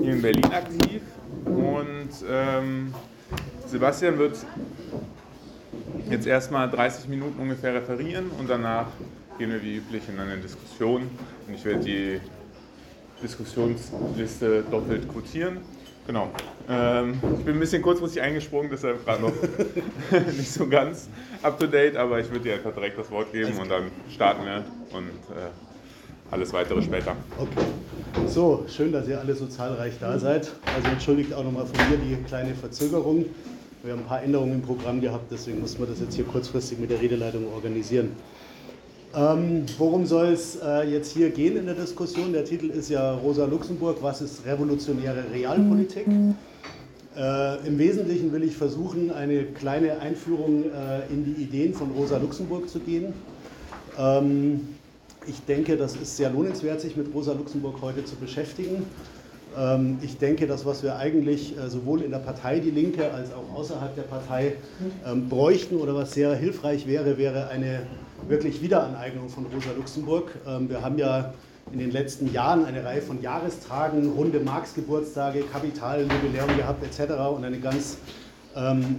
hier in Berlin aktiv und ähm, Sebastian wird jetzt erstmal 30 Minuten ungefähr referieren und danach gehen wir wie üblich in eine Diskussion und ich werde die Diskussionsliste doppelt quotieren. Genau. Ähm, ich bin ein bisschen kurzfristig eingesprungen, deshalb gerade noch nicht so ganz up to date, aber ich würde dir einfach direkt das Wort geben und dann starten wir und äh, alles weitere später. Okay. So, schön, dass ihr alle so zahlreich da seid. Also entschuldigt auch nochmal von mir die kleine Verzögerung. Wir haben ein paar Änderungen im Programm gehabt, deswegen mussten wir das jetzt hier kurzfristig mit der Redeleitung organisieren. Ähm, worum soll es äh, jetzt hier gehen in der Diskussion? Der Titel ist ja Rosa Luxemburg, was ist revolutionäre Realpolitik? Äh, Im Wesentlichen will ich versuchen, eine kleine Einführung äh, in die Ideen von Rosa Luxemburg zu gehen. Ähm, ich denke, das ist sehr lohnenswert, sich mit Rosa Luxemburg heute zu beschäftigen. Ähm, ich denke, das, was wir eigentlich äh, sowohl in der Partei Die Linke als auch außerhalb der Partei ähm, bräuchten oder was sehr hilfreich wäre, wäre eine wirklich Wiederaneignung von Rosa Luxemburg. Ähm, wir haben ja in den letzten Jahren eine Reihe von Jahrestagen, runde Marx-Geburtstage, Kapitaljubiläum gehabt etc. und eine ganz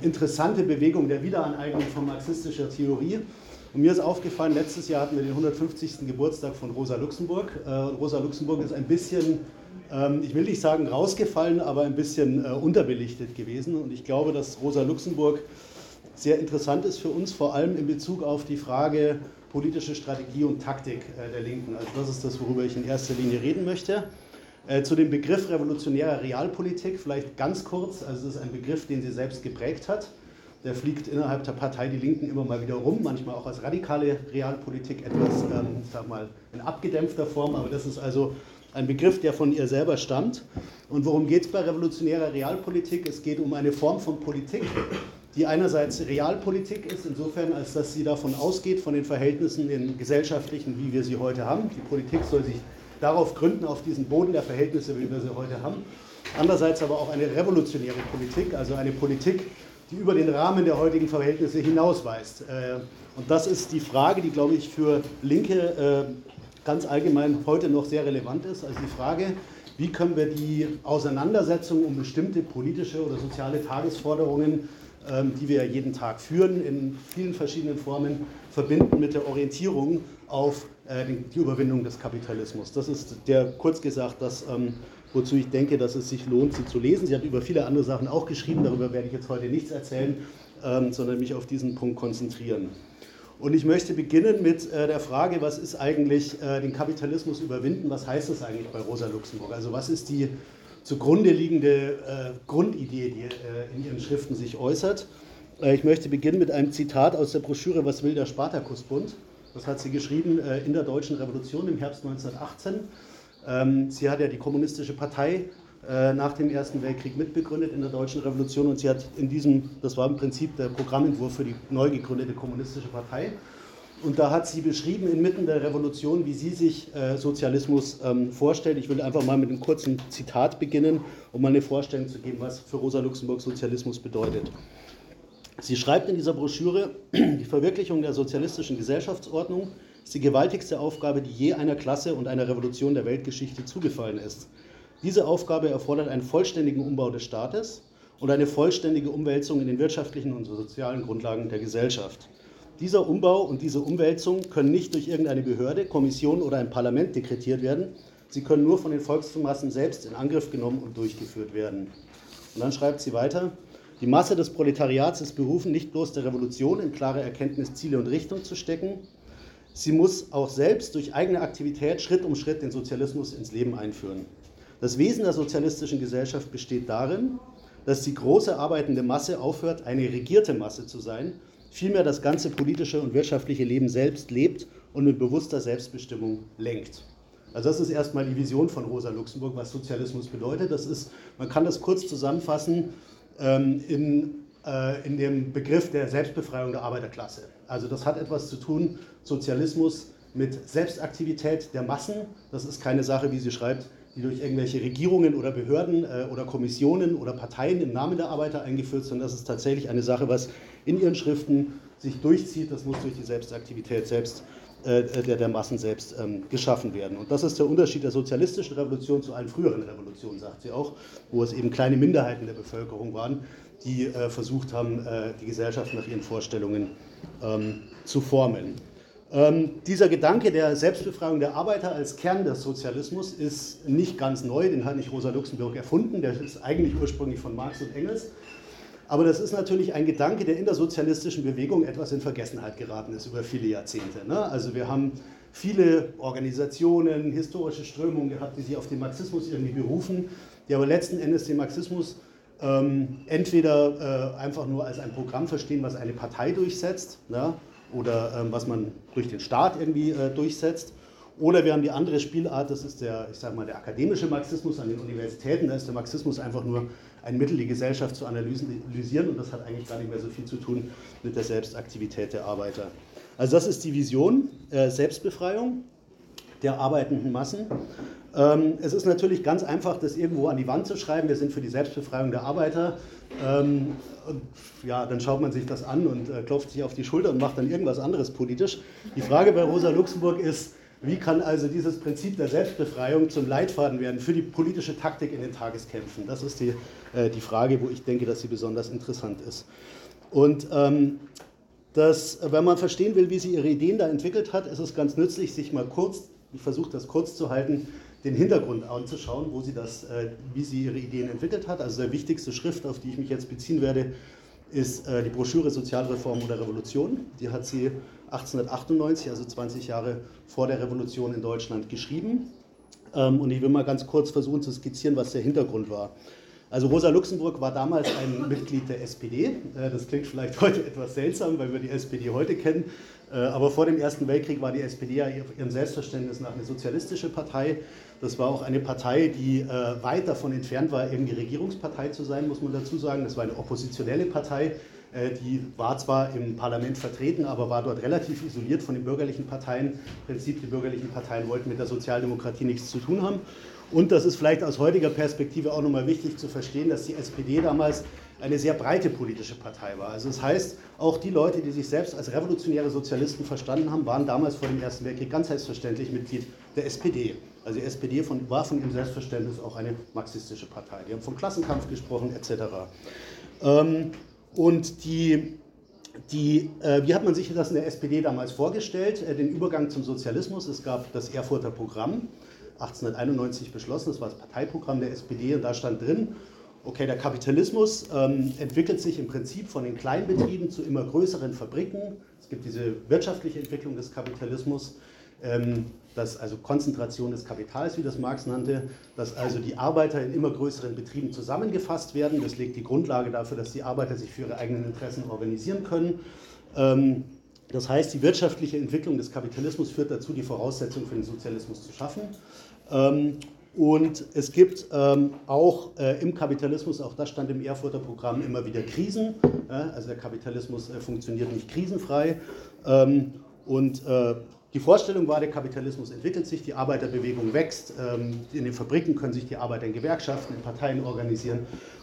interessante Bewegung der Wiederaneignung von marxistischer Theorie. Und mir ist aufgefallen, letztes Jahr hatten wir den 150. Geburtstag von Rosa Luxemburg. Äh, Rosa Luxemburg ist ein bisschen, ähm, ich will nicht sagen rausgefallen, aber ein bisschen äh, unterbelichtet gewesen. Und ich glaube, dass Rosa Luxemburg sehr interessant ist für uns, vor allem in Bezug auf die Frage politische Strategie und Taktik äh, der Linken. Also das ist das, worüber ich in erster Linie reden möchte. Zu dem Begriff revolutionärer Realpolitik vielleicht ganz kurz. Also es ist ein Begriff, den sie selbst geprägt hat. Der fliegt innerhalb der Partei Die Linken immer mal wieder rum, manchmal auch als radikale Realpolitik etwas, ähm, sag mal, in abgedämpfter Form, aber das ist also ein Begriff, der von ihr selber stammt. Und worum geht es bei revolutionärer Realpolitik? Es geht um eine Form von Politik, die einerseits Realpolitik ist, insofern, als dass sie davon ausgeht, von den Verhältnissen, den gesellschaftlichen, wie wir sie heute haben. Die Politik soll sich darauf gründen, auf diesen Boden der Verhältnisse, wie wir sie heute haben. Andererseits aber auch eine revolutionäre Politik, also eine Politik, die über den Rahmen der heutigen Verhältnisse hinausweist. Äh, und das ist die Frage, die, glaube ich, für Linke äh, ganz allgemein heute noch sehr relevant ist. Also die Frage, wie können wir die Auseinandersetzung um bestimmte politische oder soziale Tagesforderungen, ähm, die wir jeden Tag führen, in vielen verschiedenen Formen, verbinden mit der Orientierung auf äh, die Überwindung des Kapitalismus. Das ist der, kurz gesagt, das ähm, wozu ich denke, dass es sich lohnt, sie zu lesen. Sie hat über viele andere Sachen auch geschrieben, darüber werde ich jetzt heute nichts erzählen, ähm, sondern mich auf diesen Punkt konzentrieren. Und ich möchte beginnen mit äh, der Frage, was ist eigentlich äh, den Kapitalismus überwinden? Was heißt das eigentlich bei Rosa Luxemburg? Also was ist die zugrunde liegende äh, Grundidee, die äh, in ihren Schriften sich äußert? Äh, ich möchte beginnen mit einem Zitat aus der Broschüre Was will der Spartakusbund? Das hat sie geschrieben äh, in der Deutschen Revolution im Herbst 1918. Ähm, sie hat ja die Kommunistische Partei äh, nach dem Ersten Weltkrieg mitbegründet in der Deutschen Revolution und sie hat in diesem, das war im Prinzip der Programmentwurf für die neu gegründete Kommunistische Partei. Und da hat sie beschrieben, inmitten der Revolution, wie sie sich äh, Sozialismus ähm, vorstellt. Ich will einfach mal mit einem kurzen Zitat beginnen, um mal eine Vorstellung zu geben, was für Rosa Luxemburg Sozialismus bedeutet. Sie schreibt in dieser Broschüre, die Verwirklichung der sozialistischen Gesellschaftsordnung ist die gewaltigste Aufgabe, die je einer Klasse und einer Revolution der Weltgeschichte zugefallen ist. Diese Aufgabe erfordert einen vollständigen Umbau des Staates und eine vollständige Umwälzung in den wirtschaftlichen und sozialen Grundlagen der Gesellschaft. Dieser Umbau und diese Umwälzung können nicht durch irgendeine Behörde, Kommission oder ein Parlament dekretiert werden. Sie können nur von den Volksmassen selbst in Angriff genommen und durchgeführt werden. Und dann schreibt sie weiter, die Masse des Proletariats ist berufen, nicht bloß der Revolution in klare Erkenntnis, Ziele und Richtung zu stecken, Sie muss auch selbst durch eigene Aktivität Schritt um Schritt den Sozialismus ins Leben einführen. Das Wesen der sozialistischen Gesellschaft besteht darin, dass die große arbeitende Masse aufhört, eine regierte Masse zu sein, vielmehr das ganze politische und wirtschaftliche Leben selbst lebt und mit bewusster Selbstbestimmung lenkt. Also das ist erstmal die Vision von Rosa Luxemburg, was Sozialismus bedeutet. Das ist, man kann das kurz zusammenfassen ähm, in, in dem Begriff der Selbstbefreiung der Arbeiterklasse. Also das hat etwas zu tun, Sozialismus mit Selbstaktivität der Massen. Das ist keine Sache, wie sie schreibt, die durch irgendwelche Regierungen oder Behörden äh, oder Kommissionen oder Parteien im Namen der Arbeiter eingeführt, sondern das ist tatsächlich eine Sache, was in ihren Schriften sich durchzieht. Das muss durch die Selbstaktivität selbst äh, der, der Massen selbst ähm, geschaffen werden. Und das ist der Unterschied der sozialistischen Revolution zu allen früheren Revolutionen, sagt sie auch, wo es eben kleine Minderheiten der Bevölkerung waren, die äh, versucht haben, äh, die Gesellschaft nach ihren Vorstellungen ähm, zu formen. Ähm, dieser Gedanke der Selbstbefreiung der Arbeiter als Kern des Sozialismus ist nicht ganz neu, den hat nicht Rosa Luxemburg erfunden, der ist eigentlich ursprünglich von Marx und Engels. Aber das ist natürlich ein Gedanke, der in der sozialistischen Bewegung etwas in Vergessenheit geraten ist über viele Jahrzehnte. Ne? Also wir haben viele Organisationen, historische Strömungen gehabt, die sich auf den Marxismus irgendwie berufen, die aber letzten Endes den Marxismus ähm, entweder äh, einfach nur als ein Programm verstehen, was eine Partei durchsetzt, ne? oder ähm, was man durch den Staat irgendwie äh, durchsetzt. Oder wir haben die andere Spielart, das ist der, ich sage mal, der akademische Marxismus an den Universitäten. Da ist der Marxismus einfach nur ein Mittel, die Gesellschaft zu analysieren und das hat eigentlich gar nicht mehr so viel zu tun mit der Selbstaktivität der Arbeiter. Also das ist die Vision, äh, Selbstbefreiung der arbeitenden Massen. Ähm, es ist natürlich ganz einfach, das irgendwo an die Wand zu schreiben, wir sind für die Selbstbefreiung der Arbeiter. Ähm, ja, dann schaut man sich das an und äh, klopft sich auf die Schulter und macht dann irgendwas anderes politisch. Die Frage bei Rosa Luxemburg ist, wie kann also dieses Prinzip der Selbstbefreiung zum Leitfaden werden für die politische Taktik in den Tageskämpfen? Das ist die, äh, die Frage, wo ich denke, dass sie besonders interessant ist. Und ähm, das, wenn man verstehen will, wie sie ihre Ideen da entwickelt hat, ist es ganz nützlich, sich mal kurz, ich versuche das kurz zu halten, den Hintergrund anzuschauen, wo sie das, äh, wie sie ihre Ideen entwickelt hat. Also der wichtigste Schrift, auf die ich mich jetzt beziehen werde, ist äh, die Broschüre Sozialreform oder Revolution. Die hat sie 1898, also 20 Jahre vor der Revolution in Deutschland, geschrieben. Ähm, und ich will mal ganz kurz versuchen zu skizzieren, was der Hintergrund war. Also Rosa Luxemburg war damals ein Mitglied der SPD. Äh, das klingt vielleicht heute etwas seltsam, weil wir die SPD heute kennen. Äh, aber vor dem Ersten Weltkrieg war die SPD ja ihrem Selbstverständnis nach eine sozialistische Partei. Das war auch eine Partei, die äh, weit davon entfernt war, irgendwie Regierungspartei zu sein, muss man dazu sagen. Das war eine oppositionelle Partei. Äh, die war zwar im Parlament vertreten, aber war dort relativ isoliert von den bürgerlichen Parteien. Im Prinzip, die bürgerlichen Parteien wollten mit der Sozialdemokratie nichts zu tun haben. Und das ist vielleicht aus heutiger Perspektive auch nochmal wichtig zu verstehen, dass die SPD damals eine sehr breite politische Partei war. Also das heißt, auch die Leute, die sich selbst als revolutionäre Sozialisten verstanden haben, waren damals vor dem Ersten Weltkrieg ganz selbstverständlich Mitglied der SPD. Also die SPD von, war von ihrem Selbstverständnis auch eine marxistische Partei. Die haben vom Klassenkampf gesprochen etc. Ähm, und die, die, äh, wie hat man sich das in der SPD damals vorgestellt? Äh, den Übergang zum Sozialismus. Es gab das Erfurter Programm, 1891 beschlossen, das war das Parteiprogramm der SPD und da stand drin, okay, der Kapitalismus ähm, entwickelt sich im Prinzip von den Kleinbetrieben zu immer größeren Fabriken. Es gibt diese wirtschaftliche Entwicklung des Kapitalismus. Ähm, dass also Konzentration des Kapitals, wie das Marx nannte, dass also die Arbeiter in immer größeren Betrieben zusammengefasst werden. Das legt die Grundlage dafür, dass die Arbeiter sich für ihre eigenen Interessen organisieren können. Ähm, das heißt, die wirtschaftliche Entwicklung des Kapitalismus führt dazu, die Voraussetzungen für den Sozialismus zu schaffen. Ähm, und es gibt ähm, auch äh, im Kapitalismus, auch das stand im Erfurter Programm, immer wieder Krisen. also der Kapitalismus äh, funktioniert nicht krisenfrei. und äh, die Vorstellung war, der Kapitalismus entwickelt sich, die Arbeiterbewegung wächst, ähm, in den Fabriken können sich die Arbeiter in Gewerkschaften, in Parteien organisieren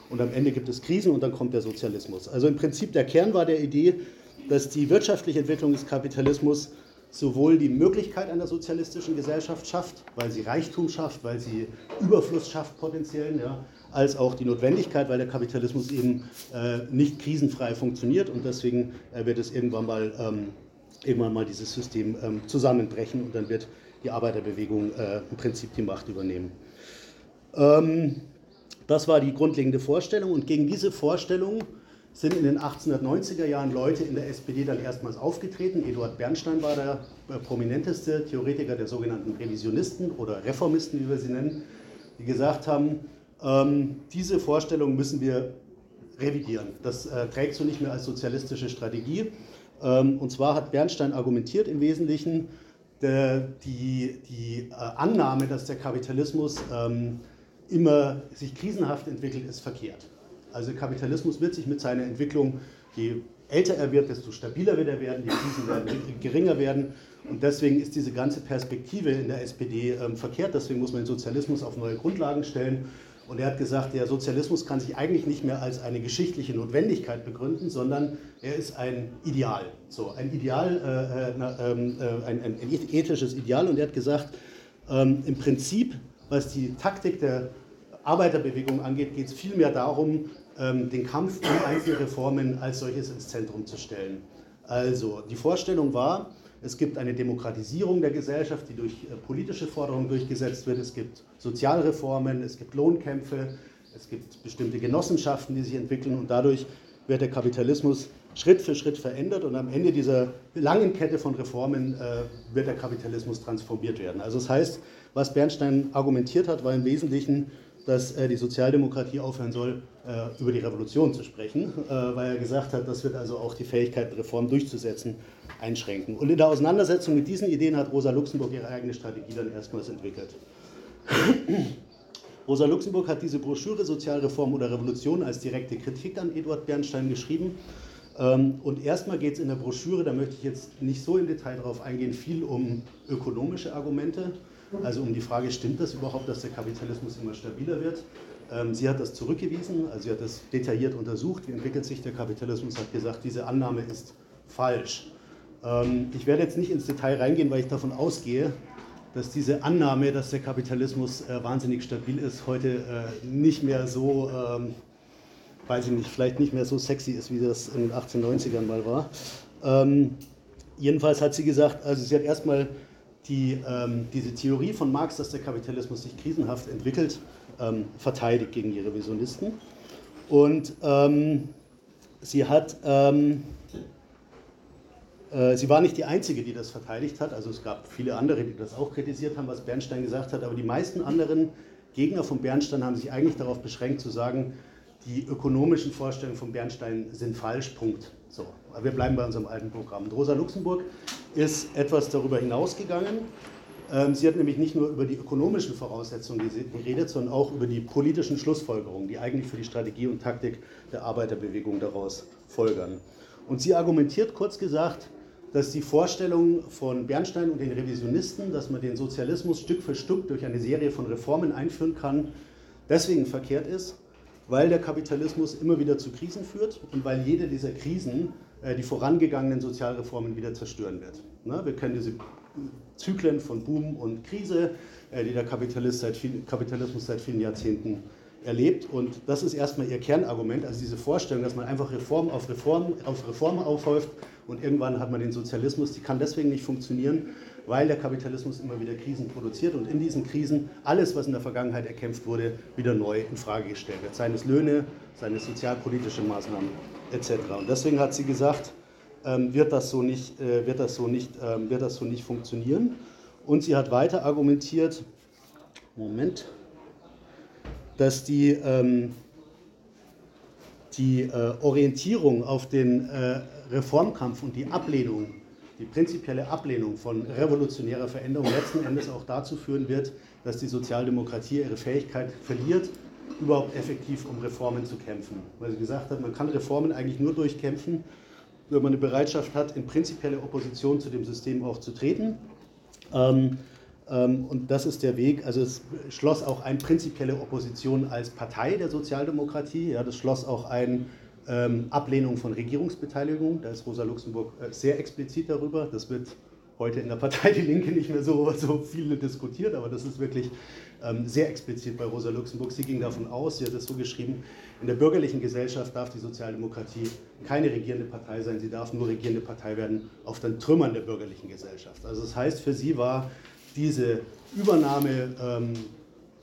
und am Ende gibt es Krisen und dann kommt der Sozialismus. Also im Prinzip der Kern war der Idee, dass die wirtschaftliche Entwicklung des Kapitalismus sowohl die Möglichkeit einer sozialistischen Gesellschaft schafft, weil sie Reichtum schafft, weil sie Überfluss schafft potenziell, ja, als auch die Notwendigkeit, weil der Kapitalismus eben äh, nicht krisenfrei funktioniert und deswegen äh, wird es irgendwann mal ähm, irgendwann mal dieses System ähm, zusammenbrechen und dann wird die Arbeiterbewegung äh, im Prinzip die Macht übernehmen. Ähm, das war die grundlegende Vorstellung und gegen diese Vorstellung sind in den 1890er Jahren Leute in der SPD dann erstmals aufgetreten. Eduard Bernstein war der äh, prominenteste Theoretiker der sogenannten Revisionisten oder Reformisten, wie wir sie nennen, die gesagt haben, ähm, diese Vorstellung müssen wir revidieren. Das äh, trägt so nicht mehr als sozialistische Strategie. Ähm, und zwar hat Bernstein argumentiert im Wesentlichen, die, die äh, Annahme, dass der Kapitalismus ähm, immer sich krisenhaft entwickelt, ist verkehrt. Also Kapitalismus wird sich mit seiner Entwicklung, je älter er wird, desto stabiler wird er werden, die Krisen werden geringer werden. Und deswegen ist diese ganze Perspektive in der SPD ähm, verkehrt. Deswegen muss man den Sozialismus auf neue Grundlagen stellen. Und er hat gesagt, der Sozialismus kann sich eigentlich nicht mehr als eine geschichtliche Notwendigkeit begründen, sondern er ist ein Ideal. So, ein Ideal, äh, äh, ähm, äh, ein, ein, ethisches Ideal. Und er hat gesagt, ähm, im Prinzip, was die Taktik der Arbeiterbewegung angeht, geht es vielmehr darum, den Kampf um einzelne Reformen als solches ins Zentrum zu stellen. Also, die Vorstellung war, es gibt eine Demokratisierung der Gesellschaft, die durch äh, politische Forderungen durchgesetzt wird. Es gibt Sozialreformen, es gibt Lohnkämpfe, es gibt bestimmte Genossenschaften, die sich entwickeln und dadurch wird der Kapitalismus Schritt für Schritt verändert und am Ende dieser langen Kette von Reformen äh, wird der Kapitalismus transformiert werden. Also das heißt, was Bernstein argumentiert hat, war im Wesentlichen, dass äh, die Sozialdemokratie aufhören soll, äh, über die Revolution zu sprechen, äh, weil er gesagt hat, das wird also auch die Fähigkeit, Reformen durchzusetzen, einschränken. Und in der Auseinandersetzung mit diesen Ideen hat Rosa Luxemburg ihre eigene Strategie dann erstmals entwickelt. Rosa Luxemburg hat diese Broschüre Sozialreform oder Revolution als direkte Kritik an Eduard Bernstein geschrieben. Ähm, und erstmal geht es in der Broschüre, da möchte ich jetzt nicht so im Detail darauf eingehen, viel um ökonomische Argumente, also um die Frage, stimmt das überhaupt, dass der Kapitalismus immer stabiler wird? Ähm, sie hat das zurückgewiesen, also sie hat das detailliert untersucht, wie entwickelt sich der Kapitalismus, hat gesagt, diese Annahme ist falsch. Ähm, ich werde jetzt nicht ins Detail reingehen, weil ich davon ausgehe, dass diese Annahme, dass der Kapitalismus äh, wahnsinnig stabil ist, heute äh, nicht mehr so, ähm, weiß ich nicht, vielleicht nicht mehr so sexy ist, wie das in den 1890ern mal war. Jedenfalls hat sie gesagt, also sie hat erstmal die, ähm, diese Theorie von Marx, dass der Kapitalismus sich krisenhaft entwickelt, ähm, verteidigt gegen die Revisionisten. Und ähm, sie hat äh, sie war nicht die Einzige, die das verteidigt hat. Also es gab viele andere, die das auch kritisiert haben, was Bernstein gesagt hat. Aber die meisten anderen Gegner von Bernstein haben sich eigentlich darauf beschränkt zu sagen, die ökonomischen Vorstellungen von Bernstein sind falsch, Punkt. So, wir bleiben bei unserem alten Programm. Rosa Luxemburg ist etwas darüber hinausgegangen. Ähm, sie hat nämlich nicht nur über die ökonomischen Voraussetzungen geredet, sondern auch über die politischen Schlussfolgerungen, die eigentlich für die Strategie und Taktik der Arbeiterbewegung daraus folgern. Und sie argumentiert kurz gesagt, dass die Vorstellung von Bernstein und den Revisionisten, dass man den Sozialismus Stück für Stück durch eine Serie von Reformen einführen kann, deswegen verkehrt ist, weil der Kapitalismus immer wieder zu Krisen führt und weil jede dieser Krisen äh, die vorangegangenen Sozialreformen wieder zerstören wird. Ne? Wir kennen diese Zyklen von Boom und Krise, äh, die der Kapitalismus seit vielen Jahrzehnten erlebt. Und das ist erstmal ihr Kernargument, also diese Vorstellung, dass man einfach Reform auf Reform auf Reform aufhäuft und irgendwann hat man den Sozialismus, die kann deswegen nicht funktionieren, weil der Kapitalismus immer wieder Krisen produziert und in diesen Krisen alles, was in der Vergangenheit erkämpft wurde, wieder neu in Frage gestellt wird. Seien es Löhne, seien es sozialpolitische Maßnahmen etc. Und deswegen hat sie gesagt, ähm, wird, das so nicht, äh, wird, das so nicht, ähm, wird das so nicht funktionieren. Und sie hat weiter argumentiert, Moment, dass die, ähm, die äh, Orientierung auf den äh, Reformkampf und die Ablehnung, die prinzipielle Ablehnung von revolutionärer Veränderung letzten Endes auch dazu führen wird, dass die Sozialdemokratie ihre Fähigkeit verliert, überhaupt effektiv um Reformen zu kämpfen. Weil sie gesagt hat, man kann Reformen eigentlich nur durchkämpfen, wenn man eine Bereitschaft hat, in prinzipielle Opposition zu dem System auch zu treten. Ähm, ähm, und das ist der Weg. Also es schloss auch ein prinzipielle Opposition als Partei der Sozialdemokratie. Ja, das schloss auch ein ähm, Ablehnung von Regierungsbeteiligung. Da ist Rosa Luxemburg äh, sehr explizit darüber. Das wird heute in der Partei Die Linke nicht mehr so, so viel diskutiert, aber das ist wirklich ähm, sehr explizit bei Rosa Luxemburg. Sie ging davon aus, sie hat es so geschrieben, in der bürgerlichen Gesellschaft darf die Sozialdemokratie keine regierende Partei sein, sie darf nur regierende Partei werden auf den Trümmern der bürgerlichen Gesellschaft. Also das heißt, für sie war diese Übernahme ähm,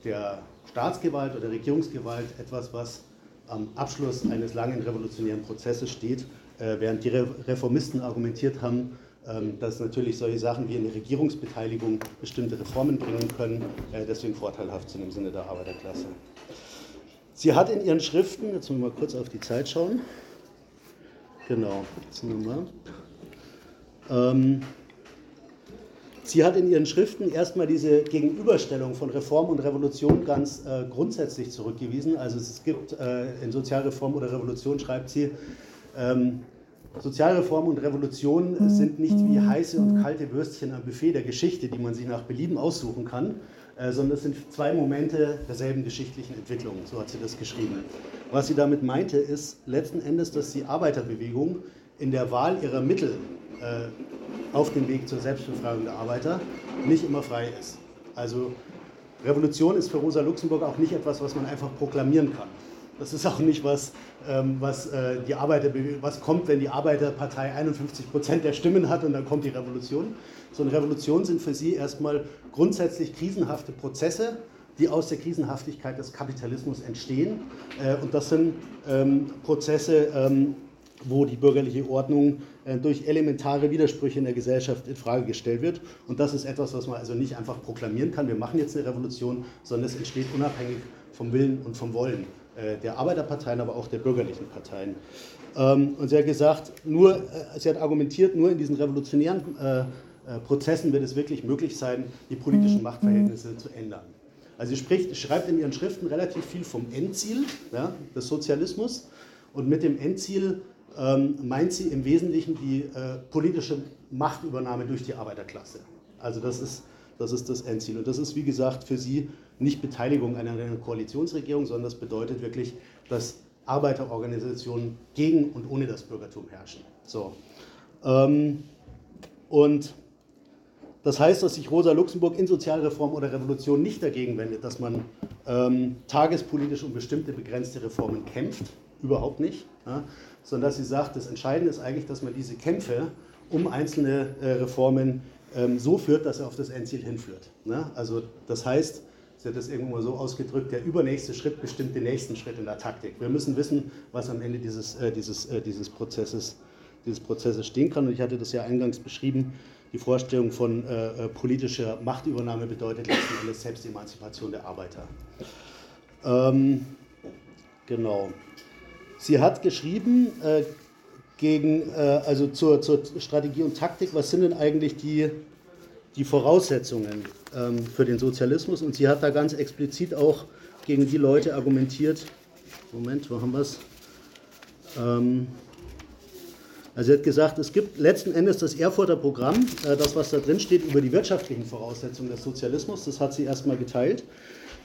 der Staatsgewalt oder Regierungsgewalt etwas, was am Abschluss eines langen revolutionären Prozesses steht, äh, während die Reformisten argumentiert haben, ähm, dass natürlich solche Sachen wie eine Regierungsbeteiligung bestimmte Reformen bringen können, äh, deswegen vorteilhaft sind im Sinne der Arbeiterklasse. Sie hat in ihren Schriften, jetzt müssen wir mal kurz auf die Zeit schauen, genau, jetzt nochmal, ähm, Sie hat in ihren Schriften erstmal diese Gegenüberstellung von Reform und Revolution ganz äh, grundsätzlich zurückgewiesen. Also es gibt äh, in Sozialreform oder Revolution, schreibt sie, ähm, Sozialreform und Revolution sind nicht wie heiße und kalte Würstchen am Buffet der Geschichte, die man sich nach Belieben aussuchen kann, äh, sondern es sind zwei Momente derselben geschichtlichen Entwicklung, so hat sie das geschrieben. Was sie damit meinte, ist letzten Endes, dass die Arbeiterbewegung in der Wahl ihrer Mittel äh, auf dem Weg zur Selbstbefreiung der Arbeiter nicht immer frei ist. Also Revolution ist für Rosa Luxemburg auch nicht etwas, was man einfach proklamieren kann. Das ist auch nicht was, ähm, was, äh, die Arbeiter, was kommt, wenn die Arbeiterpartei 51 Prozent der Stimmen hat und dann kommt die Revolution. So eine Revolution sind für sie erstmal grundsätzlich krisenhafte Prozesse, die aus der Krisenhaftigkeit des Kapitalismus entstehen. Äh, und das sind ähm, Prozesse, ähm, wo die bürgerliche Ordnung äh, durch elementare Widersprüche in der Gesellschaft in Frage gestellt wird. Und das ist etwas, was man also nicht einfach proklamieren kann, wir machen jetzt eine Revolution, sondern es entsteht unabhängig vom Willen und vom Wollen äh, der Arbeiterparteien, aber auch der bürgerlichen Parteien. Ähm, und sie hat gesagt, nur, äh, sie hat argumentiert, nur in diesen revolutionären Prozessen wird es wirklich möglich sein, die politischen mhm. Machtverhältnisse zu ändern. Also sie spricht, schreibt in ihren Schriften relativ viel vom Endziel ja, des Sozialismus und mit dem Endziel ähm, meint sie im Wesentlichen die äh, politische Machtübernahme durch die Arbeiterklasse. Also das ist, das ist das Endziel. Und das ist, wie gesagt, für sie nicht Beteiligung einer Koalitionsregierung, sondern das bedeutet wirklich, dass Arbeiterorganisationen gegen und ohne das Bürgertum herrschen. So. Ähm, und das heißt, dass sich Rosa Luxemburg in Sozialreform oder Revolution nicht dagegen wendet, dass man ähm, tagespolitisch um bestimmte begrenzte Reformen kämpft. Überhaupt nicht. Ja sondern dass sie sagt, das Entscheidende ist eigentlich, dass man diese Kämpfe um einzelne äh, Reformen ähm, so führt, dass er auf das Endziel hinführt. Ne? Also das heißt, sie hat das irgendwo mal so ausgedrückt, der übernächste Schritt bestimmt den nächsten Schritt in der Taktik. Wir müssen wissen, was am Ende dieses, äh, dieses, äh, dieses, Prozesses, dieses Prozesses stehen kann. Und ich hatte das ja eingangs beschrieben, die Vorstellung von äh, äh politischer Machtübernahme bedeutet letzten Endes Selbstemanzipation der Arbeiter. Ähm, genau. Sie hat geschrieben, äh, gegen, äh, also zur, zur, Strategie und Taktik, was sind denn eigentlich die, die Voraussetzungen ähm, für den Sozialismus? Und sie hat da ganz explizit auch gegen die Leute argumentiert. Moment, wo haben wir es? Ähm, also sie hat gesagt, es gibt letzten Endes das Erfurter Programm, äh, das was da drin steht über die wirtschaftlichen Voraussetzungen des Sozialismus, das hat sie erstmal geteilt.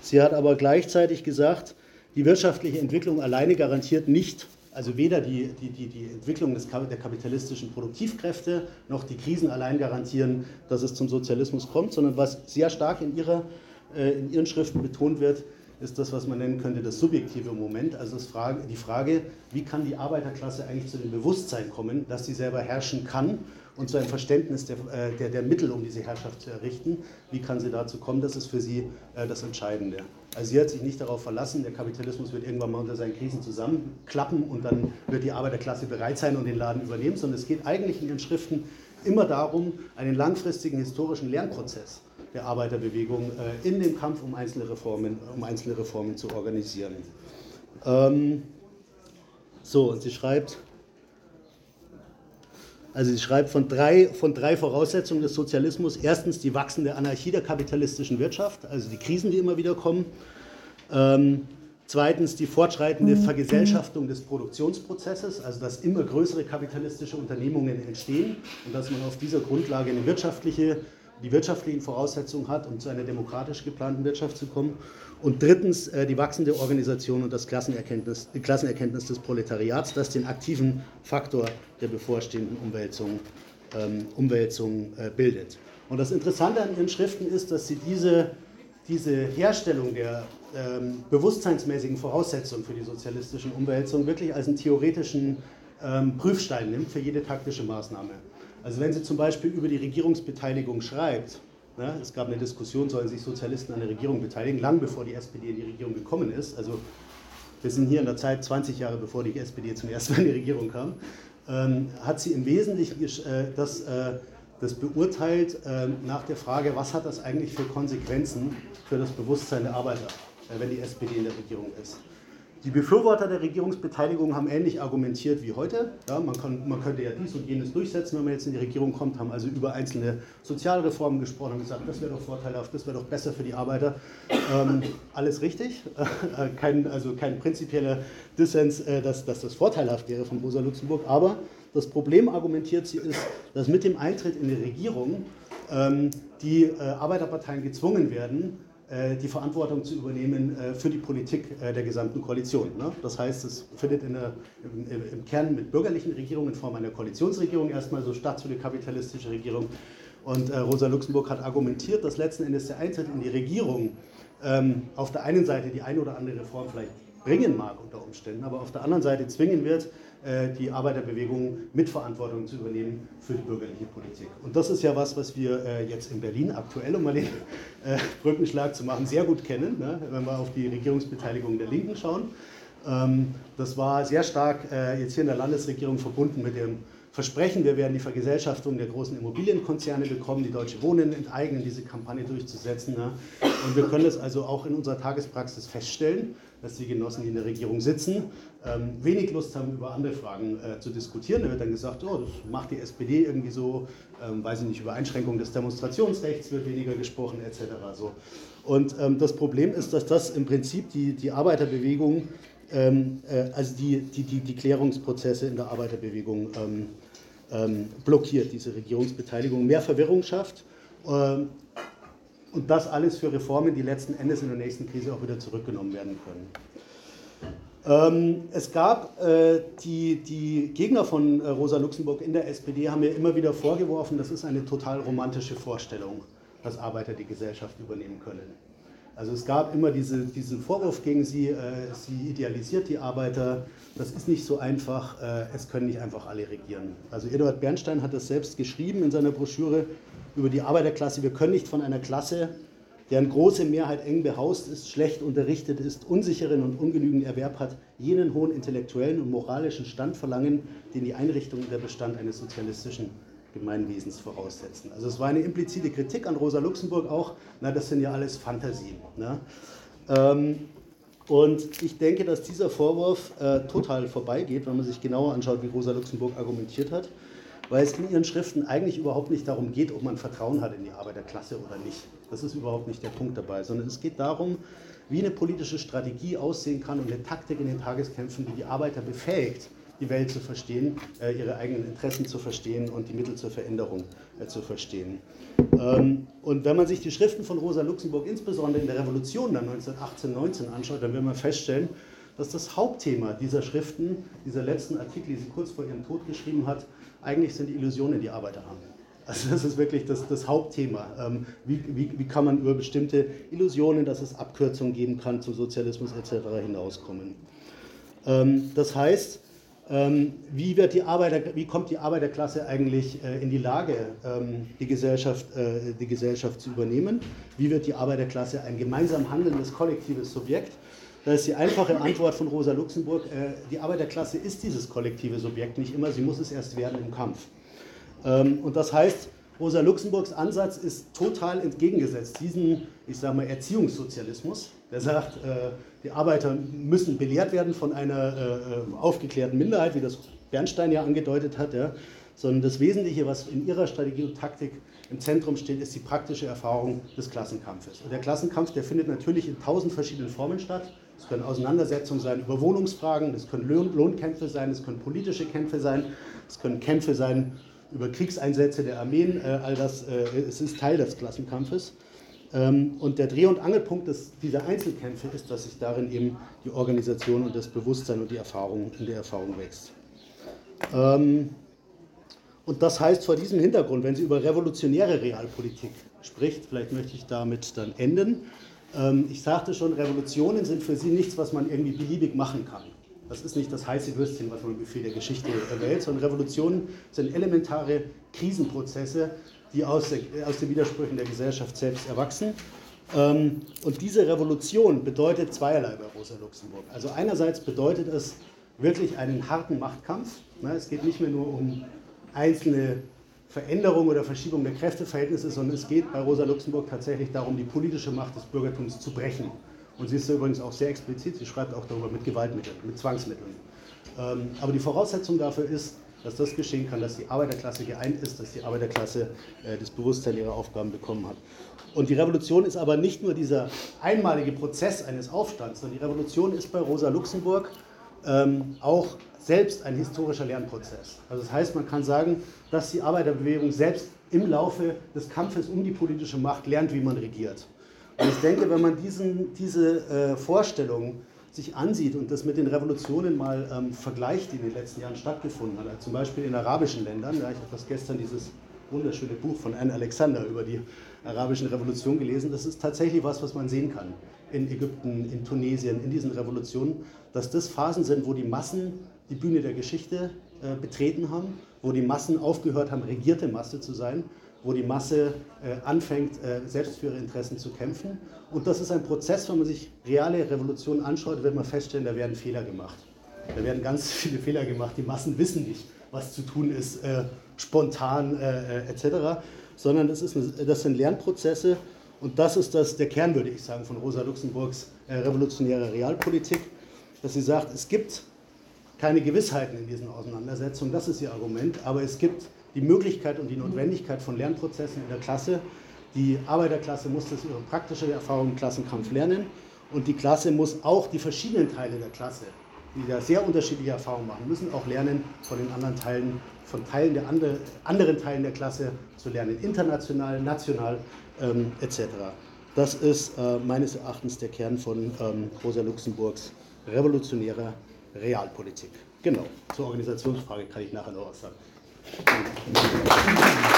Sie hat aber gleichzeitig gesagt, die wirtschaftliche Entwicklung alleine garantiert nicht, also weder die, die, die, die Entwicklung des, der kapitalistischen Produktivkräfte noch die Krisen allein garantieren, dass es zum Sozialismus kommt, sondern was sehr stark in, ihrer, äh, in ihren Schriften betont wird, ist das, was man nennen könnte, das subjektive Moment. Also Frage, die Frage, wie kann die Arbeiterklasse eigentlich zu dem Bewusstsein kommen, dass sie selber herrschen kann und zu einem Verständnis der, äh, der, der Mittel, um diese Herrschaft zu errichten. Wie kann sie dazu kommen? Das ist für sie äh, das Entscheidende. Also sie hat sich nicht darauf verlassen, der Kapitalismus wird irgendwann mal unter seinen Krisen zusammenklappen und dann wird die Arbeiterklasse bereit sein und den Laden übernehmen, sondern es geht eigentlich in ihren Schriften immer darum, einen langfristigen historischen Lernprozess der Arbeiterbewegung äh, in dem Kampf um einzelne Reformen, um einzelne Reformen zu organisieren. Ähm, so, und sie schreibt, also sie schreibt von drei, von drei Voraussetzungen des Sozialismus. Erstens die wachsende Anarchie der kapitalistischen Wirtschaft, also die Krisen, die immer wieder kommen. Ähm, zweitens die fortschreitende Vergesellschaftung des Produktionsprozesses, also dass immer größere kapitalistische Unternehmungen entstehen und dass man auf dieser Grundlage eine wirtschaftliche, die wirtschaftlichen Voraussetzungen hat, um zu einer demokratisch geplanten Wirtschaft zu kommen. Und drittens äh, die wachsende Organisation und das Klassenerkenntnis, die Klassenerkenntnis des Proletariats, das den aktiven Faktor der bevorstehenden Umwälzung, ähm, Umwälzung äh, bildet. Und das Interessante an ihren Schriften ist, dass sie diese, diese Herstellung der ähm, bewusstseinsmäßigen Voraussetzungen für die sozialistischen Umwälzungen wirklich als einen theoretischen ähm, Prüfstein nimmt für jede taktische Maßnahme. Also wenn sie zum Beispiel über die Regierungsbeteiligung schreibt, Ne? Es gab eine Diskussion, sollen sich Sozialisten an der Regierung beteiligen, lang bevor die SPD in die Regierung gekommen ist. Also wir sind hier in der Zeit 20 Jahre bevor die SPD zum ersten Mal in die Regierung kam. Ähm, hat sie im Wesentlichen äh, das, äh, das beurteilt äh, nach der Frage, was hat das eigentlich für Konsequenzen für das Bewusstsein der Arbeiter, äh, wenn die SPD in der Regierung ist. Die Befürworter der Regierungsbeteiligung haben ähnlich argumentiert wie heute. Ja, man, kann, man könnte ja dies und jenes durchsetzen, wenn man jetzt in die Regierung kommt, haben also über einzelne Sozialreformen gesprochen und gesagt, das wäre doch vorteilhaft, das wäre doch besser für die Arbeiter. Ähm, alles richtig, äh, kein, also kein prinzipieller Dissens, äh, dass, dass das vorteilhaft wäre von Rosa Luxemburg. Aber das Problem, argumentiert sie, ist, dass mit dem Eintritt in die Regierung ähm, die äh, Arbeiterparteien gezwungen werden, die Verantwortung zu übernehmen äh, für die Politik äh, der gesamten Koalition. Ne? Das heißt, es findet der, im, Kern mit bürgerlichen Regierungen in Form einer Koalitionsregierung erstmal so statt, so eine kapitalistische Regierung. Und Rosa Luxemburg hat argumentiert, dass letzten Endes der Eintritt in die Regierung ähm, auf der einen Seite die eine oder andere Reform vielleicht bringen mag unter Umständen, aber auf der anderen Seite zwingen wird, äh, die Arbeiterbewegung Mitverantwortung zu übernehmen für die bürgerliche Politik. Und das ist ja was, was wir äh, jetzt in Berlin aktuell, um mal den äh, Brückenschlag zu machen, sehr gut kennen, ne? wenn wir auf die Regierungsbeteiligung der Linken schauen. Ähm, das war sehr stark jetzt hier in der Landesregierung verbunden mit dem Versprechen, wir werden die Vergesellschaftung der großen Immobilienkonzerne bekommen, die Deutsche Wohnen enteignen, diese Kampagne durchzusetzen. Ne? Und wir können das also auch in unserer Tagespraxis feststellen dass die Genossen, die in der Regierung sitzen, ähm, wenig Lust haben, über andere Fragen äh, zu diskutieren. Da wird dann gesagt, oh, das macht die SPD irgendwie so, ähm, weiß ich nicht, über Einschränkung des Demonstrationsrechts wird weniger gesprochen etc. So. Und ähm, das Problem ist, dass das im Prinzip die, die Arbeiterbewegung, ähm, äh, also die, die, die, die, Klärungsprozesse in der Arbeiterbewegung ähm, ähm, blockiert, diese Regierungsbeteiligung, mehr Verwirrung schafft. Und das alles für Reformen, die letzten Endes in der nächsten Krise auch wieder zurückgenommen werden können. Ähm, es gab äh, die, die, Gegner von äh, Rosa Luxemburg in der SPD haben mir immer wieder vorgeworfen, das ist eine total romantische Vorstellung, dass Arbeiter die Gesellschaft übernehmen können. Also es gab immer diese, diesen Vorwurf gegen sie, äh, sie idealisiert die Arbeiter, das ist nicht so einfach, äh, es können nicht einfach alle regieren. Also Eduard Bernstein hat das selbst geschrieben in seiner Broschüre über die Arbeiterklasse. Wir können nicht von einer Klasse, deren große Mehrheit eng behaust ist, schlecht unterrichtet ist, unsicheren und ungenügenden Erwerb hat, jenen hohen intellektuellen und moralischen Stand verlangen, den die Einrichtung und der Bestand eines sozialistischen Gemeinwesens voraussetzen. Also es war eine implizite Kritik an Rosa Luxemburg auch, na das sind ja alles Fantasien. Ne? Ähm, und ich denke, dass dieser Vorwurf äh, total vorbeigeht, wenn man sich genauer anschaut, wie Rosa Luxemburg argumentiert hat weil es in ihren Schriften eigentlich überhaupt nicht darum geht, ob man Vertrauen hat in die Arbeiterklasse oder nicht. Das ist überhaupt nicht der Punkt dabei, sondern es geht darum, wie eine politische Strategie aussehen kann und eine Taktik in den Tageskämpfen, die die Arbeiter befähigt, die Welt zu verstehen, äh, ihre eigenen Interessen zu verstehen und die Mittel zur Veränderung äh, zu verstehen. Ähm, und wenn man sich die Schriften von Rosa Luxemburg insbesondere in der Revolution dann 1918-19 anschaut, dann wird man feststellen, dass das Hauptthema dieser Schriften, dieser letzten Artikel, die sie kurz vor ihrem Tod geschrieben hat, eigentlich sind Illusionen, die Arbeiter haben. Also das ist wirklich das, das Hauptthema. Ähm, wie, wie, wie, kann man über bestimmte Illusionen, dass es Abkürzungen geben kann zum Sozialismus etc. hinauskommen. Ähm, das heißt, wie, wird die Arbeiter, wie kommt die Arbeiterklasse eigentlich äh, in die Lage, ähm, die, Gesellschaft, äh, die Gesellschaft zu übernehmen? Wie wird die Arbeiterklasse ein gemeinsam handelndes kollektives Subjekt? Da ist die einfache Antwort von Rosa Luxemburg, äh, die Arbeiterklasse ist dieses kollektive Subjekt nicht immer, sie muss es erst werden im Kampf. Ähm, und das heißt, Rosa Luxemburgs Ansatz ist total entgegengesetzt diesem, ich sage mal, Erziehungssozialismus, der sagt, äh, die Arbeiter müssen belehrt werden von einer äh, aufgeklärten Minderheit, wie das Bernstein ja angedeutet hat, sondern das Wesentliche, was in ihrer Strategie und Taktik im Zentrum steht, ist die praktische Erfahrung des Klassenkampfes. Und der Klassenkampf, der findet natürlich in tausend verschiedenen Formen statt. Es können Auseinandersetzungen sein über Wohnungsfragen, es können Lohnkämpfe sein, es können politische Kämpfe sein, es können Kämpfe sein über Kriegseinsätze der Armeen. Äh, all das äh, es ist Teil des Klassenkampfes. Ähm, und der Dreh- und Angelpunkt des, dieser Einzelkämpfe ist, dass sich darin eben die Organisation und das Bewusstsein und die Erfahrung in der Erfahrung wächst. Ähm, und das heißt vor diesem Hintergrund, wenn sie über revolutionäre Realpolitik spricht, vielleicht möchte ich damit dann enden, ähm, ich sagte schon, Revolutionen sind für sie nichts, was man irgendwie beliebig machen kann. Das ist nicht das heiße Würstchen, was man im Befehl der Geschichte erwählt, sondern Revolutionen sind elementare Krisenprozesse, die aus, der, aus den Widersprüchen der Gesellschaft selbst erwachsen. Ähm, und diese Revolution bedeutet zweierlei bei Rosa Luxemburg. Also einerseits bedeutet es wirklich einen harten Machtkampf. Ne, es geht nicht mehr nur um einzelne Veränderung oder Verschiebung der Kräfteverhältnisse, sondern es geht bei Rosa Luxemburg tatsächlich darum, die politische Macht des Bürgertums zu brechen. Und sie ist übrigens auch sehr explizit, sie schreibt auch darüber mit Gewaltmitteln, mit Zwangsmitteln. Ähm, aber die Voraussetzung dafür ist, dass das geschehen kann, dass die Arbeiterklasse geeint ist, dass die Arbeiterklasse äh, das Bewusstsein ihrer Aufgaben bekommen hat. Und die Revolution ist aber nicht nur dieser einmalige Prozess eines Aufstands, sondern die Revolution ist bei Rosa Luxemburg ähm, auch selbst ein historischer Lernprozess. Also das heißt, man kann sagen, dass die Arbeiterbewegung selbst im Laufe des Kampfes um die politische Macht lernt, wie man regiert. Und ich denke, wenn man diesen, diese äh, Vorstellung sich ansieht und das mit den Revolutionen mal ähm, vergleicht, die in den letzten Jahren stattgefunden haben, also zum Beispiel in arabischen Ländern, ja, ich habe das gestern dieses wunderschöne Buch von Anne Alexander über die arabischen Revolution gelesen, das ist tatsächlich was, was man sehen kann in Ägypten, in Tunesien, in diesen Revolutionen, dass das Phasen sind, wo die Massen die Bühne der Geschichte äh, betreten haben, wo die Massen aufgehört haben, regierte Masse zu sein, wo die Masse äh, anfängt, äh, selbst für ihre Interessen zu kämpfen. Und das ist ein Prozess, wenn man sich reale Revolutionen anschaut, wird man feststellen, da werden Fehler gemacht. Da werden ganz viele Fehler gemacht. Die Massen wissen nicht, was zu tun ist, äh, spontan äh, äh, etc., sondern das, ist eine, das sind Lernprozesse und das ist das, der Kern, würde ich sagen, von Rosa Luxemburgs revolutionärer Realpolitik, dass sie sagt, es gibt keine Gewissheiten in diesen Auseinandersetzungen, das ist ihr Argument, aber es gibt die Möglichkeit und die Notwendigkeit von Lernprozessen in der Klasse. Die Arbeiterklasse muss das über praktische Erfahrung im Klassenkampf lernen und die Klasse muss auch die verschiedenen Teile der Klasse, die da sehr unterschiedliche Erfahrungen machen, müssen auch lernen, von den anderen Teilen, von Teilen der andere, anderen Teilen der Klasse zu lernen, international, national ähm, etc. Das ist äh, meines Erachtens der Kern von ähm, Rosa Luxemburgs revolutionärer Realpolitik. Genau, zur Organisationsfrage kann ich nachher noch was sagen. Thank you.